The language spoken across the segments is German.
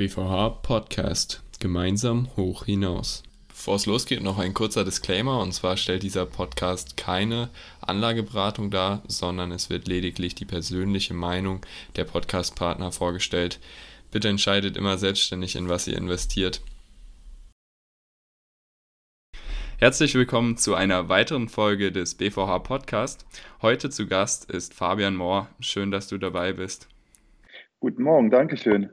BVH Podcast. Gemeinsam hoch hinaus. Bevor es losgeht, noch ein kurzer Disclaimer. Und zwar stellt dieser Podcast keine Anlageberatung dar, sondern es wird lediglich die persönliche Meinung der Podcastpartner vorgestellt. Bitte entscheidet immer selbstständig, in was ihr investiert. Herzlich willkommen zu einer weiteren Folge des BVH Podcast. Heute zu Gast ist Fabian Mohr. Schön, dass du dabei bist. Guten Morgen, Dankeschön.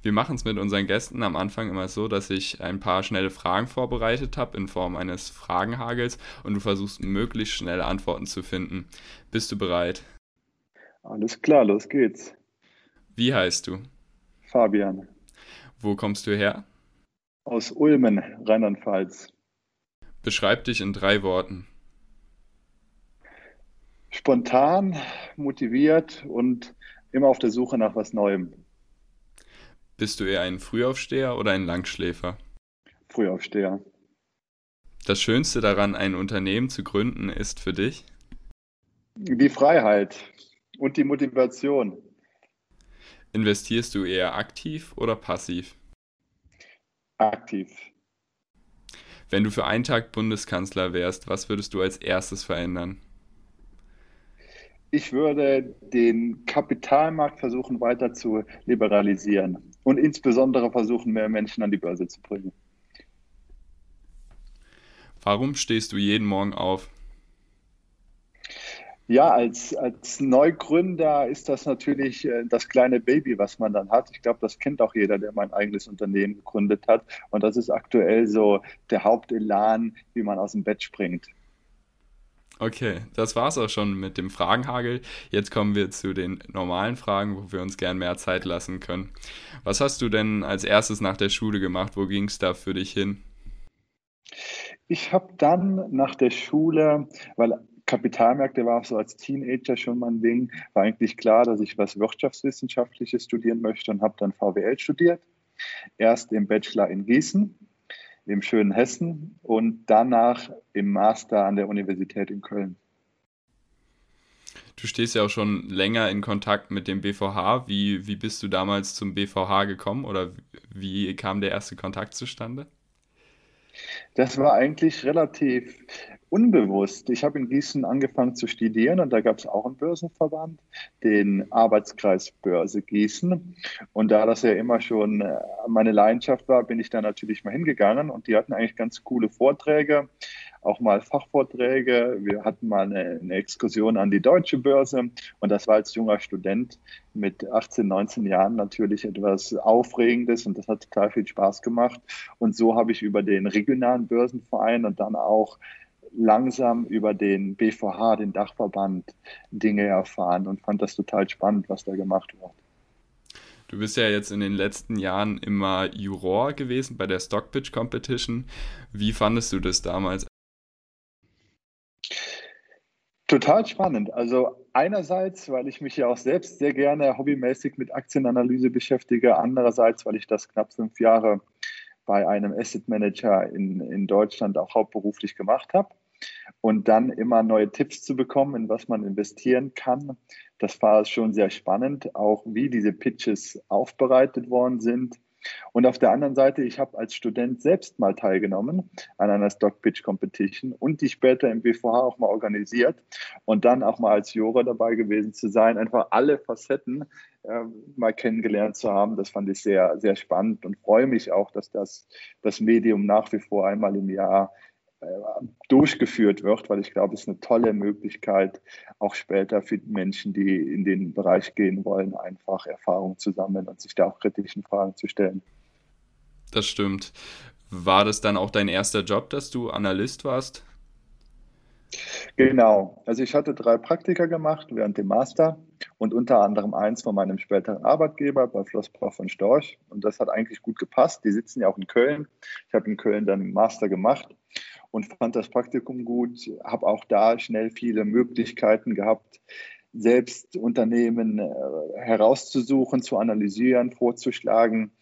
Wir machen es mit unseren Gästen am Anfang immer so, dass ich ein paar schnelle Fragen vorbereitet habe in Form eines Fragenhagels und du versuchst möglichst schnell Antworten zu finden. Bist du bereit? Alles klar, los geht's. Wie heißt du? Fabian. Wo kommst du her? Aus Ulmen, Rheinland-Pfalz. Beschreib dich in drei Worten. Spontan, motiviert und immer auf der Suche nach was Neuem. Bist du eher ein Frühaufsteher oder ein Langschläfer? Frühaufsteher. Das Schönste daran, ein Unternehmen zu gründen, ist für dich? Die Freiheit und die Motivation. Investierst du eher aktiv oder passiv? Aktiv. Wenn du für einen Tag Bundeskanzler wärst, was würdest du als erstes verändern? Ich würde den Kapitalmarkt versuchen weiter zu liberalisieren und insbesondere versuchen, mehr Menschen an die Börse zu bringen. Warum stehst du jeden Morgen auf? Ja, als, als Neugründer ist das natürlich äh, das kleine Baby, was man dann hat. Ich glaube, das kennt auch jeder, der mein eigenes Unternehmen gegründet hat. Und das ist aktuell so der Hauptelan, wie man aus dem Bett springt. Okay, das war's auch schon mit dem Fragenhagel. Jetzt kommen wir zu den normalen Fragen, wo wir uns gern mehr Zeit lassen können. Was hast du denn als erstes nach der Schule gemacht? Wo ging es da für dich hin? Ich habe dann nach der Schule, weil Kapitalmärkte war so als Teenager schon mein Ding, war eigentlich klar, dass ich was Wirtschaftswissenschaftliches studieren möchte und habe dann VWL studiert. Erst im Bachelor in Gießen im schönen Hessen und danach im Master an der Universität in Köln. Du stehst ja auch schon länger in Kontakt mit dem BVH. Wie, wie bist du damals zum BVH gekommen oder wie kam der erste Kontakt zustande? Das war eigentlich relativ unbewusst. Ich habe in Gießen angefangen zu studieren und da gab es auch einen Börsenverband, den Arbeitskreis Börse Gießen. Und da das ja immer schon äh, meine Leidenschaft war, bin ich da natürlich mal hingegangen und die hatten eigentlich ganz coole Vorträge auch mal Fachvorträge. Wir hatten mal eine, eine, Exkursion an die deutsche Börse und das war als junger Student mit 18, 19 Jahren natürlich etwas Aufregendes und das hat total viel Spaß gemacht. Und so habe ich über den regionalen Börsenverein und dann auch langsam über den BVH, den Dachverband, Dinge erfahren und fand das total spannend, was da gemacht wird. Du bist ja jetzt in den letzten Jahren immer Juror gewesen bei der Stockpitch Competition. Wie fandest du das damals? Total spannend. Also einerseits, weil ich mich ja auch selbst sehr gerne hobbymäßig mit Aktienanalyse beschäftige, andererseits, weil ich das knapp fünf Jahre bei einem Asset Manager in, in Deutschland auch hauptberuflich gemacht habe. Und dann immer neue Tipps zu bekommen, in was man investieren kann, das war schon sehr spannend, auch wie diese Pitches aufbereitet worden sind und auf der anderen Seite, ich habe als Student selbst mal teilgenommen an einer Stock Pitch Competition und die später im BVH auch mal organisiert und dann auch mal als Juror dabei gewesen zu sein, einfach alle Facetten äh, mal kennengelernt zu haben. Das fand ich sehr, sehr spannend und freue mich auch, dass das, das Medium nach wie vor einmal im Jahr durchgeführt wird, weil ich glaube, es ist eine tolle Möglichkeit, auch später für Menschen, die in den Bereich gehen wollen, einfach Erfahrung zu sammeln und sich da auch kritischen Fragen zu stellen. Das stimmt. War das dann auch dein erster Job, dass du Analyst warst? Genau. Also ich hatte drei Praktika gemacht während dem Master und unter anderem eins von meinem späteren Arbeitgeber bei Flossbach von Storch. Und das hat eigentlich gut gepasst. Die sitzen ja auch in Köln. Ich habe in Köln dann Master gemacht und fand das Praktikum gut, habe auch da schnell viele Möglichkeiten gehabt, selbst Unternehmen äh, herauszusuchen, zu analysieren, vorzuschlagen.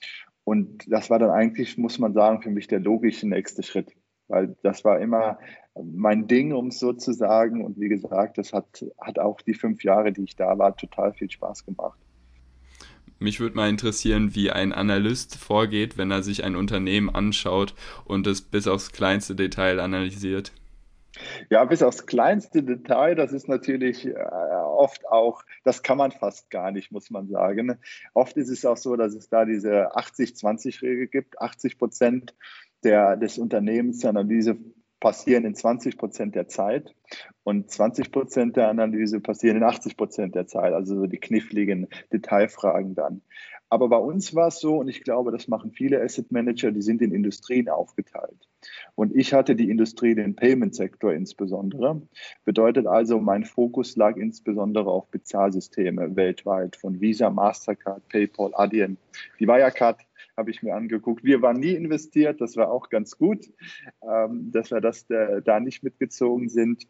Und das war dann eigentlich, muss man sagen, für mich der logische nächste Schritt, weil das war immer mein Ding, um es so zu sagen. Und wie gesagt, das hat, hat auch die fünf Jahre, die ich da war, total viel Spaß gemacht. Mich würde mal interessieren, wie ein Analyst vorgeht, wenn er sich ein Unternehmen anschaut und es bis aufs kleinste Detail analysiert. Ja, bis aufs kleinste Detail, das ist natürlich äh, oft auch, das kann man fast gar nicht, muss man sagen. Oft ist es auch so, dass es da diese 80-20-Regel gibt. 80 Prozent der, des Unternehmens der Analyse passieren in 20 Prozent der Zeit und 20 Prozent der Analyse passieren in 80 Prozent der Zeit, also so die kniffligen Detailfragen dann. Aber bei uns war es so, und ich glaube, das machen viele Asset Manager, die sind in Industrien aufgeteilt. Und ich hatte die Industrie, den Payment-Sektor insbesondere. Bedeutet also, mein Fokus lag insbesondere auf Bezahlsysteme weltweit, von Visa, Mastercard, PayPal, Adyen. Die Wirecard habe ich mir angeguckt. Wir waren nie investiert, das war auch ganz gut, ähm, dass wir das äh, da nicht mitgezogen sind.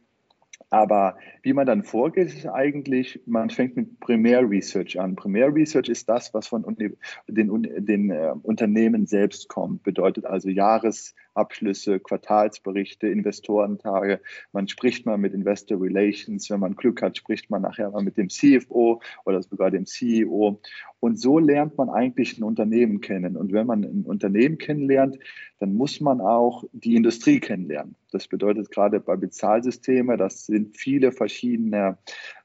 Aber wie man dann vorgeht, ist eigentlich, man fängt mit Primär Research an. Primär Research ist das, was von den, den äh, Unternehmen selbst kommt. Bedeutet also Jahresabschlüsse, Quartalsberichte, Investorentage. Man spricht mal mit Investor Relations. Wenn man Glück hat, spricht man nachher mal mit dem CFO oder sogar dem CEO. Und so lernt man eigentlich ein Unternehmen kennen. Und wenn man ein Unternehmen kennenlernt, dann muss man auch die Industrie kennenlernen. Das bedeutet gerade bei Bezahlsystemen, das sind viele verschiedene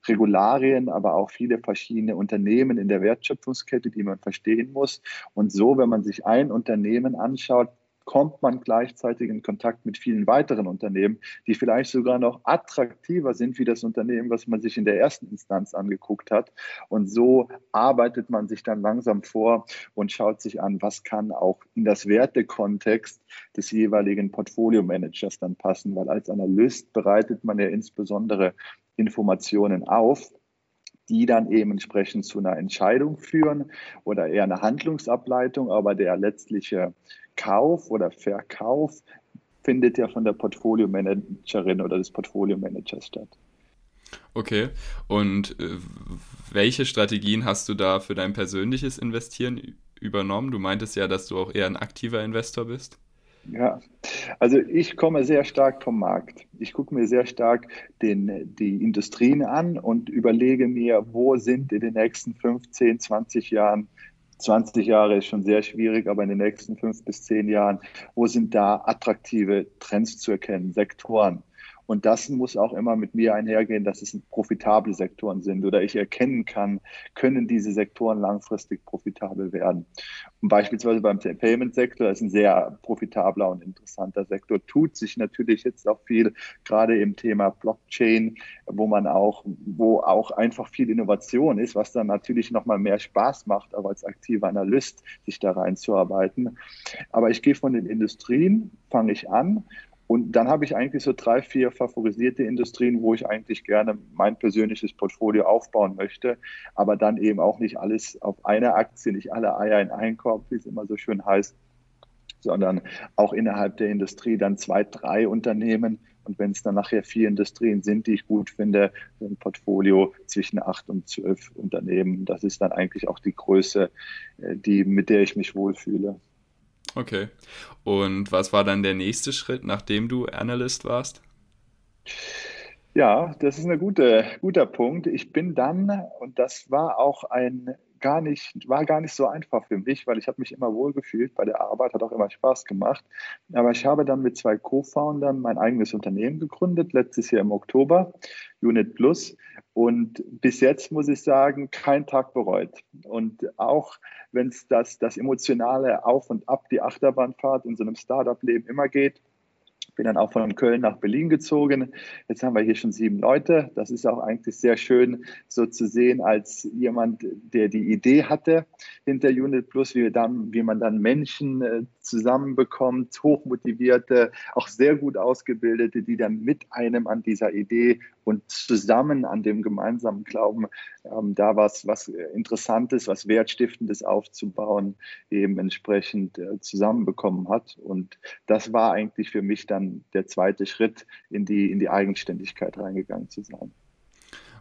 Regularien, aber auch viele verschiedene Unternehmen in der Wertschöpfungskette, die man verstehen muss. Und so, wenn man sich ein Unternehmen anschaut, kommt man gleichzeitig in Kontakt mit vielen weiteren Unternehmen, die vielleicht sogar noch attraktiver sind wie das Unternehmen, was man sich in der ersten Instanz angeguckt hat. Und so arbeitet man sich dann langsam vor und schaut sich an, was kann auch in das Wertekontext des jeweiligen Portfolio-Managers dann passen, weil als Analyst bereitet man ja insbesondere Informationen auf, die dann eben entsprechend zu einer Entscheidung führen oder eher eine Handlungsableitung, aber der letztliche Kauf oder Verkauf findet ja von der Portfolio-Managerin oder des Portfolio-Managers statt. Okay, und äh, welche Strategien hast du da für dein persönliches Investieren übernommen? Du meintest ja, dass du auch eher ein aktiver Investor bist. Ja, also ich komme sehr stark vom Markt. Ich gucke mir sehr stark den, die Industrien an und überlege mir, wo sind in den nächsten 15, 20 Jahren 20 Jahre ist schon sehr schwierig, aber in den nächsten fünf bis zehn Jahren, wo sind da attraktive Trends zu erkennen, Sektoren? Und das muss auch immer mit mir einhergehen, dass es profitable Sektoren sind oder ich erkennen kann, können diese Sektoren langfristig profitabel werden. Und beispielsweise beim Payment-Sektor ist ein sehr profitabler und interessanter Sektor. Tut sich natürlich jetzt auch viel, gerade im Thema Blockchain, wo man auch, wo auch einfach viel Innovation ist, was dann natürlich nochmal mehr Spaß macht, auch als aktiver Analyst sich da reinzuarbeiten. Aber ich gehe von den Industrien, fange ich an und dann habe ich eigentlich so drei, vier favorisierte Industrien, wo ich eigentlich gerne mein persönliches Portfolio aufbauen möchte, aber dann eben auch nicht alles auf eine Aktie, nicht alle Eier in einen Korb, wie es immer so schön heißt, sondern auch innerhalb der Industrie dann zwei, drei Unternehmen. Und wenn es dann nachher vier Industrien sind, die ich gut finde, ein Portfolio zwischen acht und zwölf Unternehmen, das ist dann eigentlich auch die Größe, äh, die, mit der ich mich wohlfühle. Okay. Und was war dann der nächste Schritt, nachdem du Analyst warst? Ja, das ist ein gute, guter Punkt. Ich bin dann, und das war auch ein gar nicht, war gar nicht so einfach für mich, weil ich habe mich immer wohlgefühlt bei der Arbeit, hat auch immer Spaß gemacht. Aber ich habe dann mit zwei Co-Foundern mein eigenes Unternehmen gegründet, letztes Jahr im Oktober, Unit Plus. Und bis jetzt muss ich sagen, kein Tag bereut. Und auch wenn es das, das emotionale Auf und Ab, die Achterbahnfahrt in so einem Startup-Leben immer geht, bin dann auch von Köln nach Berlin gezogen. Jetzt haben wir hier schon sieben Leute. Das ist auch eigentlich sehr schön, so zu sehen, als jemand, der die Idee hatte hinter Unit Plus, wie, dann, wie man dann Menschen äh, zusammenbekommt, hochmotivierte, auch sehr gut ausgebildete, die dann mit einem an dieser Idee und zusammen an dem gemeinsamen Glauben ähm, da was, was Interessantes, was Wertstiftendes aufzubauen, eben entsprechend äh, zusammenbekommen hat. Und das war eigentlich für mich dann der zweite Schritt in die, in die Eigenständigkeit reingegangen zu sein.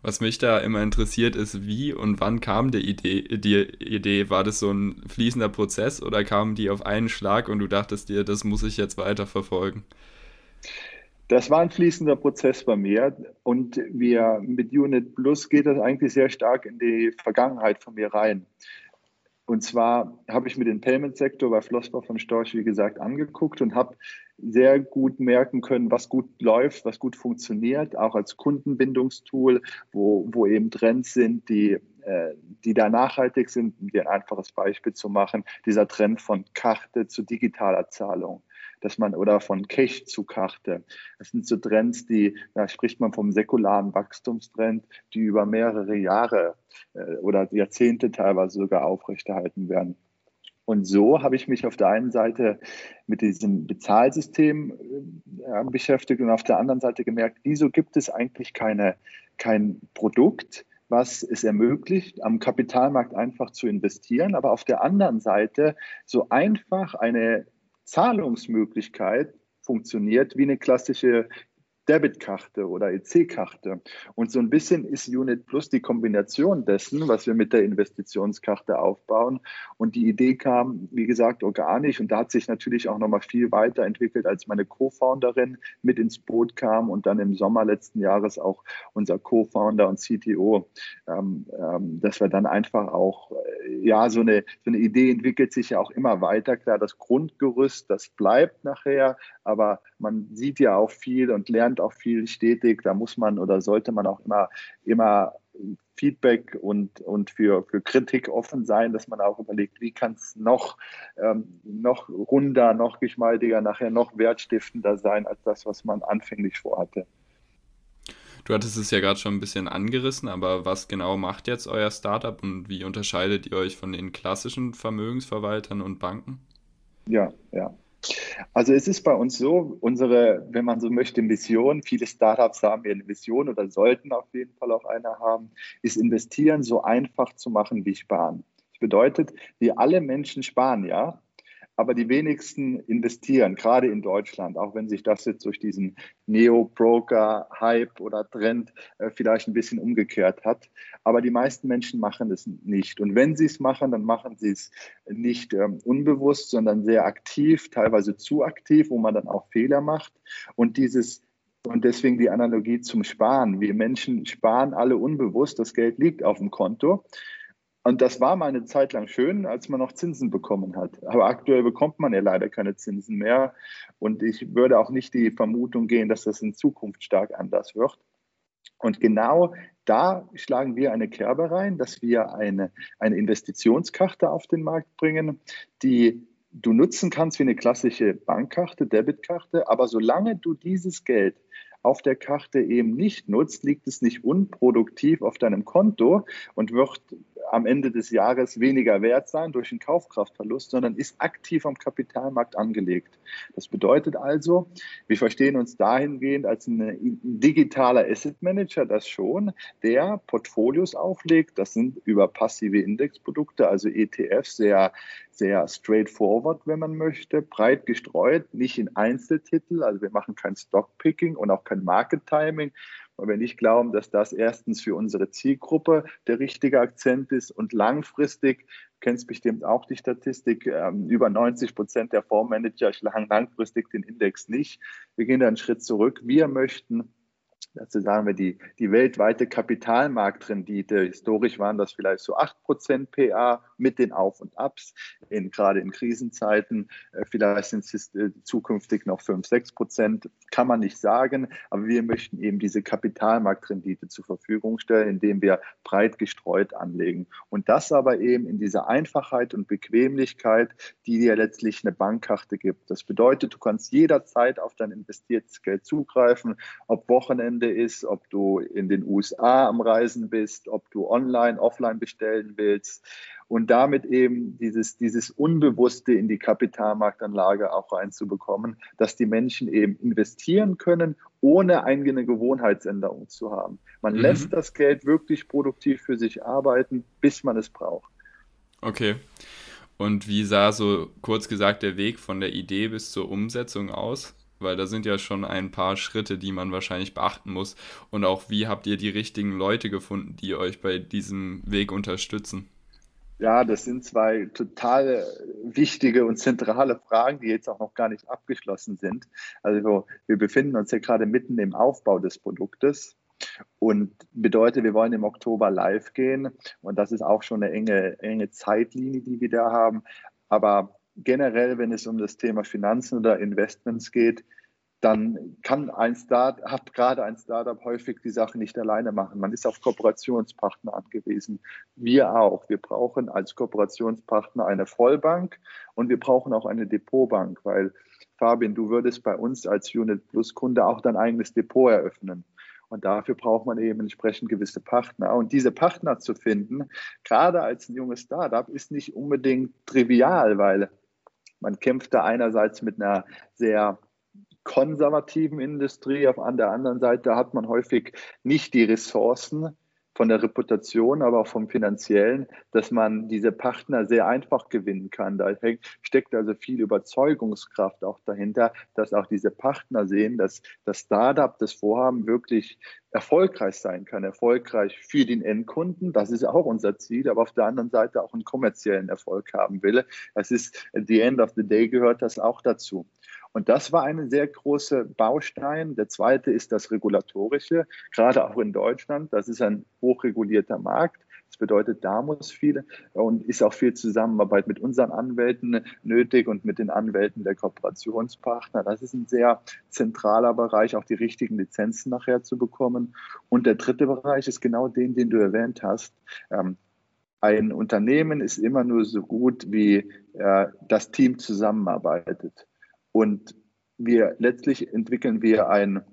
Was mich da immer interessiert ist, wie und wann kam die Idee, die Idee? War das so ein fließender Prozess oder kam die auf einen Schlag und du dachtest dir, das muss ich jetzt weiter verfolgen? Das war ein fließender Prozess bei mir und wir mit Unit Plus geht das eigentlich sehr stark in die Vergangenheit von mir rein. Und zwar habe ich mir den Payment-Sektor bei Flossbach von Storch, wie gesagt, angeguckt und habe sehr gut merken können, was gut läuft, was gut funktioniert, auch als Kundenbindungstool, wo, wo eben Trends sind, die, äh, die da nachhaltig sind. Um dir ein einfaches Beispiel zu machen, dieser Trend von Karte zu digitaler Zahlung dass man oder von Cash zu Karte. Das sind so Trends, die, da spricht man vom säkularen Wachstumstrend, die über mehrere Jahre äh, oder Jahrzehnte teilweise sogar aufrechterhalten werden. Und so habe ich mich auf der einen Seite mit diesem Bezahlsystem äh, beschäftigt und auf der anderen Seite gemerkt, wieso gibt es eigentlich keine, kein Produkt, was es ermöglicht, am Kapitalmarkt einfach zu investieren, aber auf der anderen Seite so einfach eine Zahlungsmöglichkeit funktioniert wie eine klassische Debitkarte oder EC-Karte. Und so ein bisschen ist Unit Plus die Kombination dessen, was wir mit der Investitionskarte aufbauen. Und die Idee kam, wie gesagt, organisch. Und da hat sich natürlich auch nochmal viel weiterentwickelt, als meine Co-Founderin mit ins Boot kam und dann im Sommer letzten Jahres auch unser Co-Founder und CTO, ähm, ähm, dass wir dann einfach auch, äh, ja, so eine, so eine Idee entwickelt sich ja auch immer weiter. Klar, das Grundgerüst, das bleibt nachher, aber man sieht ja auch viel und lernt auch viel stetig. Da muss man oder sollte man auch immer, immer Feedback und, und für, für Kritik offen sein, dass man auch überlegt, wie kann es noch, ähm, noch runder, noch geschmeidiger, nachher noch wertstiftender sein als das, was man anfänglich vorhatte. Du hattest es ja gerade schon ein bisschen angerissen, aber was genau macht jetzt euer Startup und wie unterscheidet ihr euch von den klassischen Vermögensverwaltern und Banken? Ja, ja. Also es ist bei uns so, unsere, wenn man so möchte, Mission, viele Startups haben ja eine Mission oder sollten auf jeden Fall auch eine haben, ist investieren so einfach zu machen wie sparen. Das bedeutet, wir alle Menschen sparen ja, aber die wenigsten investieren, gerade in Deutschland, auch wenn sich das jetzt durch diesen Neo-Broker-Hype oder Trend äh, vielleicht ein bisschen umgekehrt hat. Aber die meisten Menschen machen es nicht. Und wenn sie es machen, dann machen sie es nicht ähm, unbewusst, sondern sehr aktiv, teilweise zu aktiv, wo man dann auch Fehler macht. Und dieses und deswegen die Analogie zum Sparen. Wir Menschen sparen alle unbewusst, das Geld liegt auf dem Konto. Und das war mal eine Zeit lang schön, als man noch Zinsen bekommen hat. Aber aktuell bekommt man ja leider keine Zinsen mehr. Und ich würde auch nicht die Vermutung gehen, dass das in Zukunft stark anders wird. Und genau da schlagen wir eine Kerbe rein, dass wir eine, eine Investitionskarte auf den Markt bringen, die du nutzen kannst wie eine klassische Bankkarte, Debitkarte. Aber solange du dieses Geld auf der Karte eben nicht nutzt, liegt es nicht unproduktiv auf deinem Konto und wird am Ende des Jahres weniger wert sein durch einen Kaufkraftverlust, sondern ist aktiv am Kapitalmarkt angelegt. Das bedeutet also, wir verstehen uns dahingehend als ein digitaler Asset Manager, das schon, der Portfolios auflegt. Das sind über passive Indexprodukte, also ETFs, sehr, sehr straightforward, wenn man möchte, breit gestreut, nicht in Einzeltitel. Also wir machen kein Stockpicking und auch kein Market Timing, weil wir nicht glauben, dass das erstens für unsere Zielgruppe der richtige Akzent ist und langfristig, du kennst bestimmt auch die Statistik, ähm, über 90 Prozent der Fondsmanager schlagen langfristig den Index nicht. Wir gehen da einen Schritt zurück. Wir möchten Dazu sagen wir die, die weltweite Kapitalmarktrendite. Historisch waren das vielleicht so 8% PA mit den Auf und Abs. In, gerade in Krisenzeiten, äh, vielleicht sind es äh, zukünftig noch 5, 6 Kann man nicht sagen. Aber wir möchten eben diese Kapitalmarktrendite zur Verfügung stellen, indem wir breit gestreut anlegen. Und das aber eben in dieser Einfachheit und Bequemlichkeit, die dir letztlich eine Bankkarte gibt. Das bedeutet, du kannst jederzeit auf dein investiertes Geld zugreifen, ob Wochenende Wochenende ist, ob du in den USA am Reisen bist, ob du online, offline bestellen willst und damit eben dieses, dieses Unbewusste in die Kapitalmarktanlage auch reinzubekommen, dass die Menschen eben investieren können, ohne eigene Gewohnheitsänderung zu haben. Man mhm. lässt das Geld wirklich produktiv für sich arbeiten, bis man es braucht. Okay. Und wie sah so kurz gesagt der Weg von der Idee bis zur Umsetzung aus? Weil da sind ja schon ein paar Schritte, die man wahrscheinlich beachten muss. Und auch wie habt ihr die richtigen Leute gefunden, die euch bei diesem Weg unterstützen? Ja, das sind zwei total wichtige und zentrale Fragen, die jetzt auch noch gar nicht abgeschlossen sind. Also wir befinden uns ja gerade mitten im Aufbau des Produktes Und bedeutet, wir wollen im Oktober live gehen. Und das ist auch schon eine enge, enge Zeitlinie, die wir da haben. Aber generell, wenn es um das Thema Finanzen oder Investments geht, dann kann ein Start, hat gerade ein Startup häufig die Sache nicht alleine machen. Man ist auf Kooperationspartner angewiesen. Wir auch. Wir brauchen als Kooperationspartner eine Vollbank und wir brauchen auch eine Depotbank, weil Fabian, du würdest bei uns als Unit Plus Kunde auch dein eigenes Depot eröffnen. Und dafür braucht man eben entsprechend gewisse Partner. Und diese Partner zu finden, gerade als ein junges Startup, ist nicht unbedingt trivial, weil man kämpft da einerseits mit einer sehr konservativen Industrie, auf der anderen Seite hat man häufig nicht die Ressourcen, von der Reputation, aber auch vom finanziellen, dass man diese Partner sehr einfach gewinnen kann. Da steckt also viel Überzeugungskraft auch dahinter, dass auch diese Partner sehen, dass das Startup, das Vorhaben wirklich erfolgreich sein kann, erfolgreich für den Endkunden. Das ist auch unser Ziel, aber auf der anderen Seite auch einen kommerziellen Erfolg haben will. Das ist, at the end of the day gehört das auch dazu. Und das war ein sehr großer Baustein. Der zweite ist das Regulatorische, gerade auch in Deutschland. Das ist ein hochregulierter Markt. Das bedeutet, da muss viel und ist auch viel Zusammenarbeit mit unseren Anwälten nötig und mit den Anwälten der Kooperationspartner. Das ist ein sehr zentraler Bereich, auch die richtigen Lizenzen nachher zu bekommen. Und der dritte Bereich ist genau den, den du erwähnt hast. Ähm, ein Unternehmen ist immer nur so gut, wie äh, das Team zusammenarbeitet. Und wir letztlich entwickeln wir ein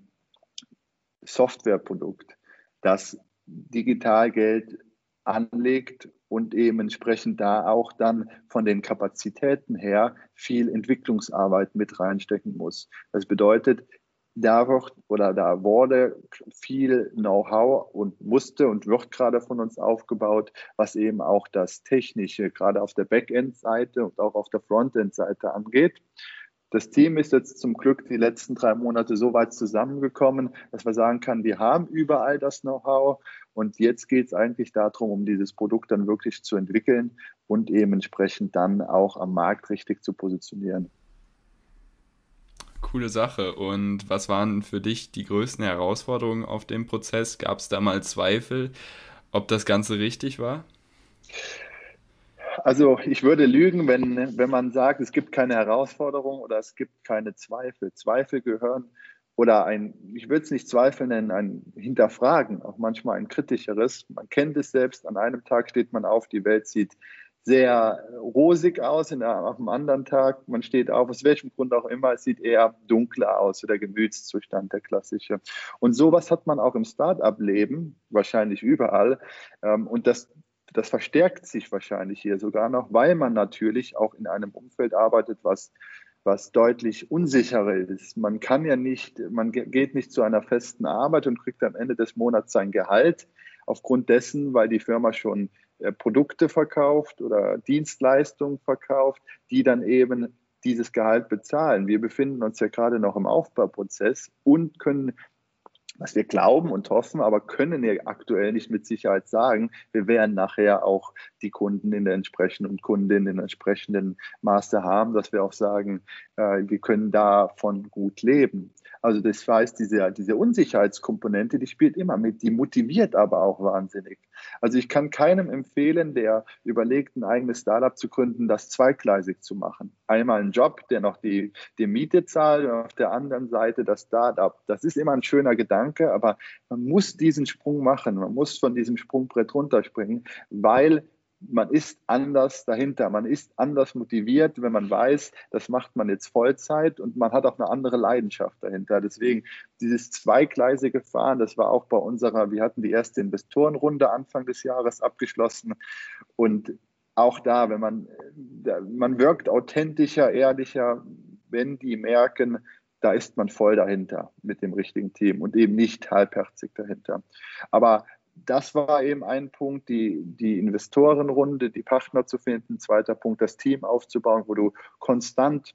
Softwareprodukt, das Digitalgeld anlegt und eben entsprechend da auch dann von den Kapazitäten her viel Entwicklungsarbeit mit reinstecken muss. Das bedeutet, da wird oder da wurde viel Know-how und musste und wird gerade von uns aufgebaut, was eben auch das Technische, gerade auf der Backend-Seite und auch auf der Frontend-Seite angeht. Das Team ist jetzt zum Glück die letzten drei Monate so weit zusammengekommen, dass wir sagen können, wir haben überall das Know-how und jetzt geht es eigentlich darum, um dieses Produkt dann wirklich zu entwickeln und eben entsprechend dann auch am Markt richtig zu positionieren. Coole Sache. Und was waren für dich die größten Herausforderungen auf dem Prozess? Gab es da mal Zweifel, ob das Ganze richtig war? Also ich würde lügen, wenn, wenn man sagt, es gibt keine Herausforderung oder es gibt keine Zweifel. Zweifel gehören oder ein, ich würde es nicht Zweifel nennen, ein Hinterfragen, auch manchmal ein kritischeres. Man kennt es selbst, an einem Tag steht man auf, die Welt sieht sehr rosig aus, in, auf einem anderen Tag, man steht auf, aus welchem Grund auch immer, es sieht eher dunkler aus, so der Gemütszustand, der klassische. Und sowas hat man auch im Start-up-Leben, wahrscheinlich überall. Ähm, und das das verstärkt sich wahrscheinlich hier sogar noch, weil man natürlich auch in einem Umfeld arbeitet, was, was deutlich unsicherer ist. Man kann ja nicht, man geht nicht zu einer festen Arbeit und kriegt am Ende des Monats sein Gehalt aufgrund dessen, weil die Firma schon äh, Produkte verkauft oder Dienstleistungen verkauft, die dann eben dieses Gehalt bezahlen. Wir befinden uns ja gerade noch im Aufbauprozess und können was wir glauben und hoffen, aber können ja aktuell nicht mit Sicherheit sagen. Wir werden nachher auch die Kunden in der entsprechenden Kundinnen in der entsprechenden Maße haben, dass wir auch sagen, äh, wir können davon gut leben. Also das heißt, diese, diese Unsicherheitskomponente, die spielt immer mit, die motiviert aber auch wahnsinnig. Also ich kann keinem empfehlen, der überlegt, ein eigenes Startup zu gründen, das zweigleisig zu machen. Einmal einen Job, der noch die, die Miete zahlt und auf der anderen Seite das Startup. Das ist immer ein schöner Gedanke, aber man muss diesen Sprung machen. Man muss von diesem Sprungbrett runterspringen, weil man ist anders dahinter, man ist anders motiviert, wenn man weiß, das macht man jetzt Vollzeit und man hat auch eine andere Leidenschaft dahinter. Deswegen dieses zweigleisige Fahren, das war auch bei unserer, wir hatten die erste Investorenrunde Anfang des Jahres abgeschlossen und auch da, wenn man, man wirkt authentischer, ehrlicher, wenn die merken, da ist man voll dahinter mit dem richtigen Team und eben nicht halbherzig dahinter. Aber das war eben ein Punkt, die, die Investorenrunde, die Partner zu finden. Zweiter Punkt, das Team aufzubauen, wo du konstant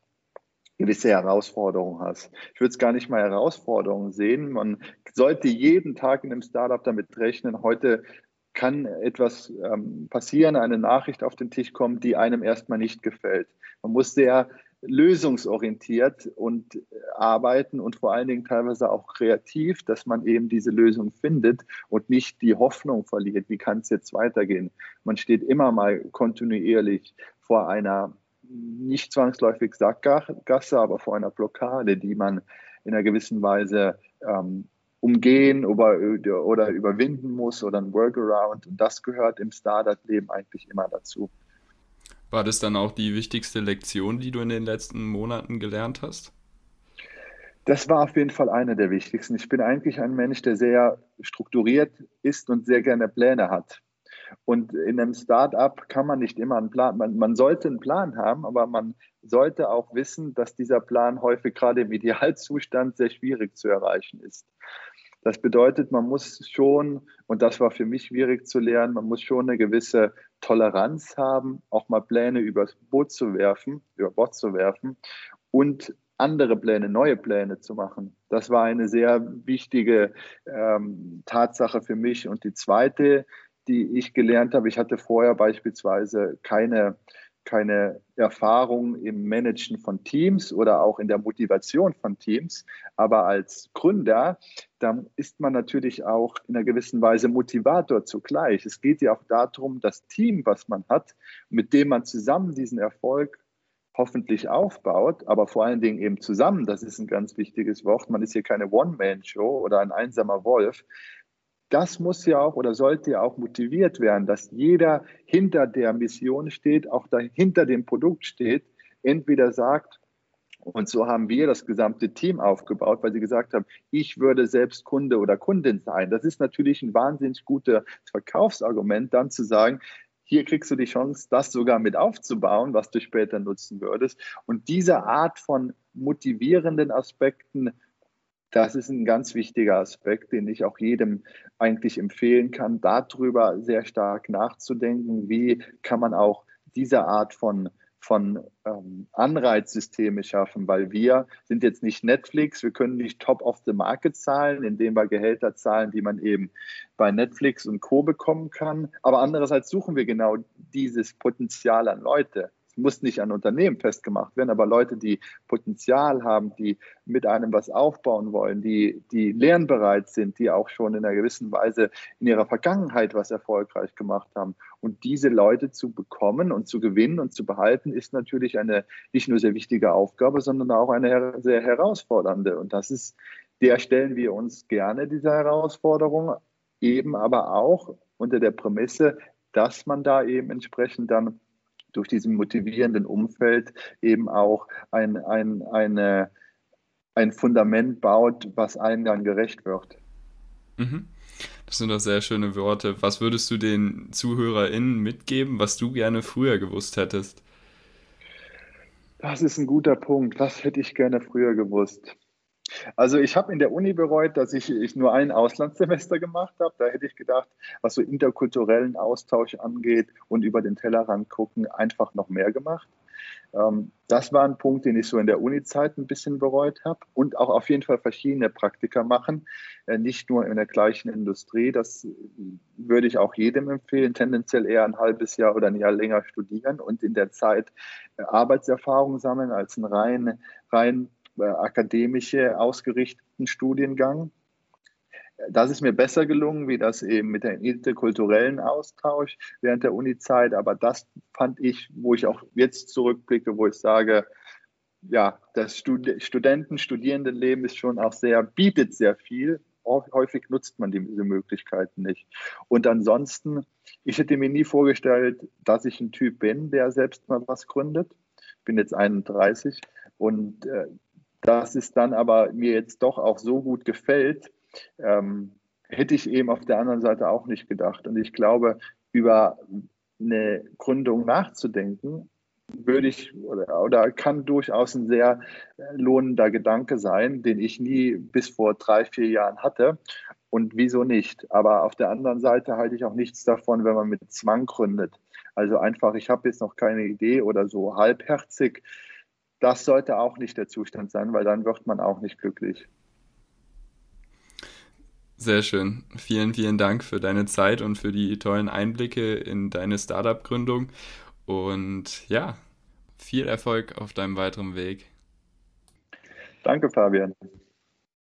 gewisse Herausforderungen hast. Ich würde es gar nicht mal Herausforderungen sehen. Man sollte jeden Tag in einem Startup damit rechnen, heute kann etwas ähm, passieren, eine Nachricht auf den Tisch kommt, die einem erstmal nicht gefällt. Man muss sehr lösungsorientiert und arbeiten und vor allen Dingen teilweise auch kreativ, dass man eben diese Lösung findet und nicht die Hoffnung verliert, wie kann es jetzt weitergehen. Man steht immer mal kontinuierlich vor einer nicht zwangsläufig Sackgasse, aber vor einer Blockade, die man in einer gewissen Weise ähm, umgehen oder, oder überwinden muss oder ein Workaround. Und das gehört im Startup-Leben eigentlich immer dazu. War das dann auch die wichtigste Lektion, die du in den letzten Monaten gelernt hast? Das war auf jeden Fall eine der wichtigsten. Ich bin eigentlich ein Mensch, der sehr strukturiert ist und sehr gerne Pläne hat. Und in einem Startup kann man nicht immer einen Plan, man, man sollte einen Plan haben, aber man sollte auch wissen, dass dieser Plan häufig gerade im Idealzustand sehr schwierig zu erreichen ist. Das bedeutet, man muss schon, und das war für mich schwierig zu lernen, man muss schon eine gewisse Toleranz haben, auch mal Pläne übers Boot zu werfen, über Bord zu werfen und andere Pläne, neue Pläne zu machen. Das war eine sehr wichtige ähm, Tatsache für mich. Und die zweite, die ich gelernt habe, ich hatte vorher beispielsweise keine keine Erfahrung im Managen von Teams oder auch in der Motivation von Teams. Aber als Gründer, dann ist man natürlich auch in einer gewissen Weise Motivator zugleich. Es geht ja auch darum, das Team, was man hat, mit dem man zusammen diesen Erfolg hoffentlich aufbaut, aber vor allen Dingen eben zusammen, das ist ein ganz wichtiges Wort. Man ist hier keine One-Man-Show oder ein einsamer Wolf, das muss ja auch oder sollte ja auch motiviert werden, dass jeder hinter der Mission steht, auch hinter dem Produkt steht, entweder sagt, und so haben wir das gesamte Team aufgebaut, weil sie gesagt haben, ich würde selbst Kunde oder Kundin sein. Das ist natürlich ein wahnsinnig gutes Verkaufsargument, dann zu sagen, hier kriegst du die Chance, das sogar mit aufzubauen, was du später nutzen würdest. Und diese Art von motivierenden Aspekten das ist ein ganz wichtiger Aspekt, den ich auch jedem eigentlich empfehlen kann, darüber sehr stark nachzudenken, wie kann man auch diese Art von, von ähm, Anreizsysteme schaffen, weil wir sind jetzt nicht Netflix, wir können nicht Top of the Market zahlen, indem wir Gehälter zahlen, die man eben bei Netflix und Co bekommen kann. Aber andererseits suchen wir genau dieses Potenzial an Leute. Es muss nicht an Unternehmen festgemacht werden, aber Leute, die Potenzial haben, die mit einem was aufbauen wollen, die, die lernbereit sind, die auch schon in einer gewissen Weise in ihrer Vergangenheit was erfolgreich gemacht haben. Und diese Leute zu bekommen und zu gewinnen und zu behalten, ist natürlich eine nicht nur sehr wichtige Aufgabe, sondern auch eine sehr herausfordernde. Und das ist, der stellen wir uns gerne, diese Herausforderung, eben aber auch unter der Prämisse, dass man da eben entsprechend dann durch diesen motivierenden Umfeld eben auch ein, ein, eine, ein Fundament baut, was allen dann gerecht wird. Mhm. Das sind doch sehr schöne Worte. Was würdest du den ZuhörerInnen mitgeben, was du gerne früher gewusst hättest? Das ist ein guter Punkt. Was hätte ich gerne früher gewusst? Also ich habe in der Uni bereut, dass ich, ich nur ein Auslandssemester gemacht habe. Da hätte ich gedacht, was so interkulturellen Austausch angeht und über den Tellerrand gucken, einfach noch mehr gemacht. Ähm, das war ein Punkt, den ich so in der Uni-Zeit ein bisschen bereut habe. Und auch auf jeden Fall verschiedene Praktika machen, äh, nicht nur in der gleichen Industrie. Das würde ich auch jedem empfehlen, tendenziell eher ein halbes Jahr oder ein Jahr länger studieren und in der Zeit äh, Arbeitserfahrung sammeln als ein rein, rein äh, akademische ausgerichteten Studiengang. Das ist mir besser gelungen, wie das eben mit dem interkulturellen Austausch während der Uni-Zeit. Aber das fand ich, wo ich auch jetzt zurückblicke, wo ich sage, ja, das Stud Studenten, Studierendenleben ist schon auch sehr, bietet sehr viel. Häufig nutzt man diese Möglichkeiten nicht. Und ansonsten, ich hätte mir nie vorgestellt, dass ich ein Typ bin, der selbst mal was gründet. Ich bin jetzt 31 und äh, dass es dann aber mir jetzt doch auch so gut gefällt, ähm, hätte ich eben auf der anderen Seite auch nicht gedacht. Und ich glaube, über eine Gründung nachzudenken, würde ich oder, oder, kann durchaus ein sehr lohnender Gedanke sein, den ich nie bis vor drei, vier Jahren hatte. Und wieso nicht? Aber auf der anderen Seite halte ich auch nichts davon, wenn man mit Zwang gründet. Also einfach, ich habe jetzt noch keine Idee oder so halbherzig das sollte auch nicht der Zustand sein, weil dann wird man auch nicht glücklich. Sehr schön. Vielen, vielen Dank für deine Zeit und für die tollen Einblicke in deine Startup-Gründung. Und ja, viel Erfolg auf deinem weiteren Weg. Danke, Fabian.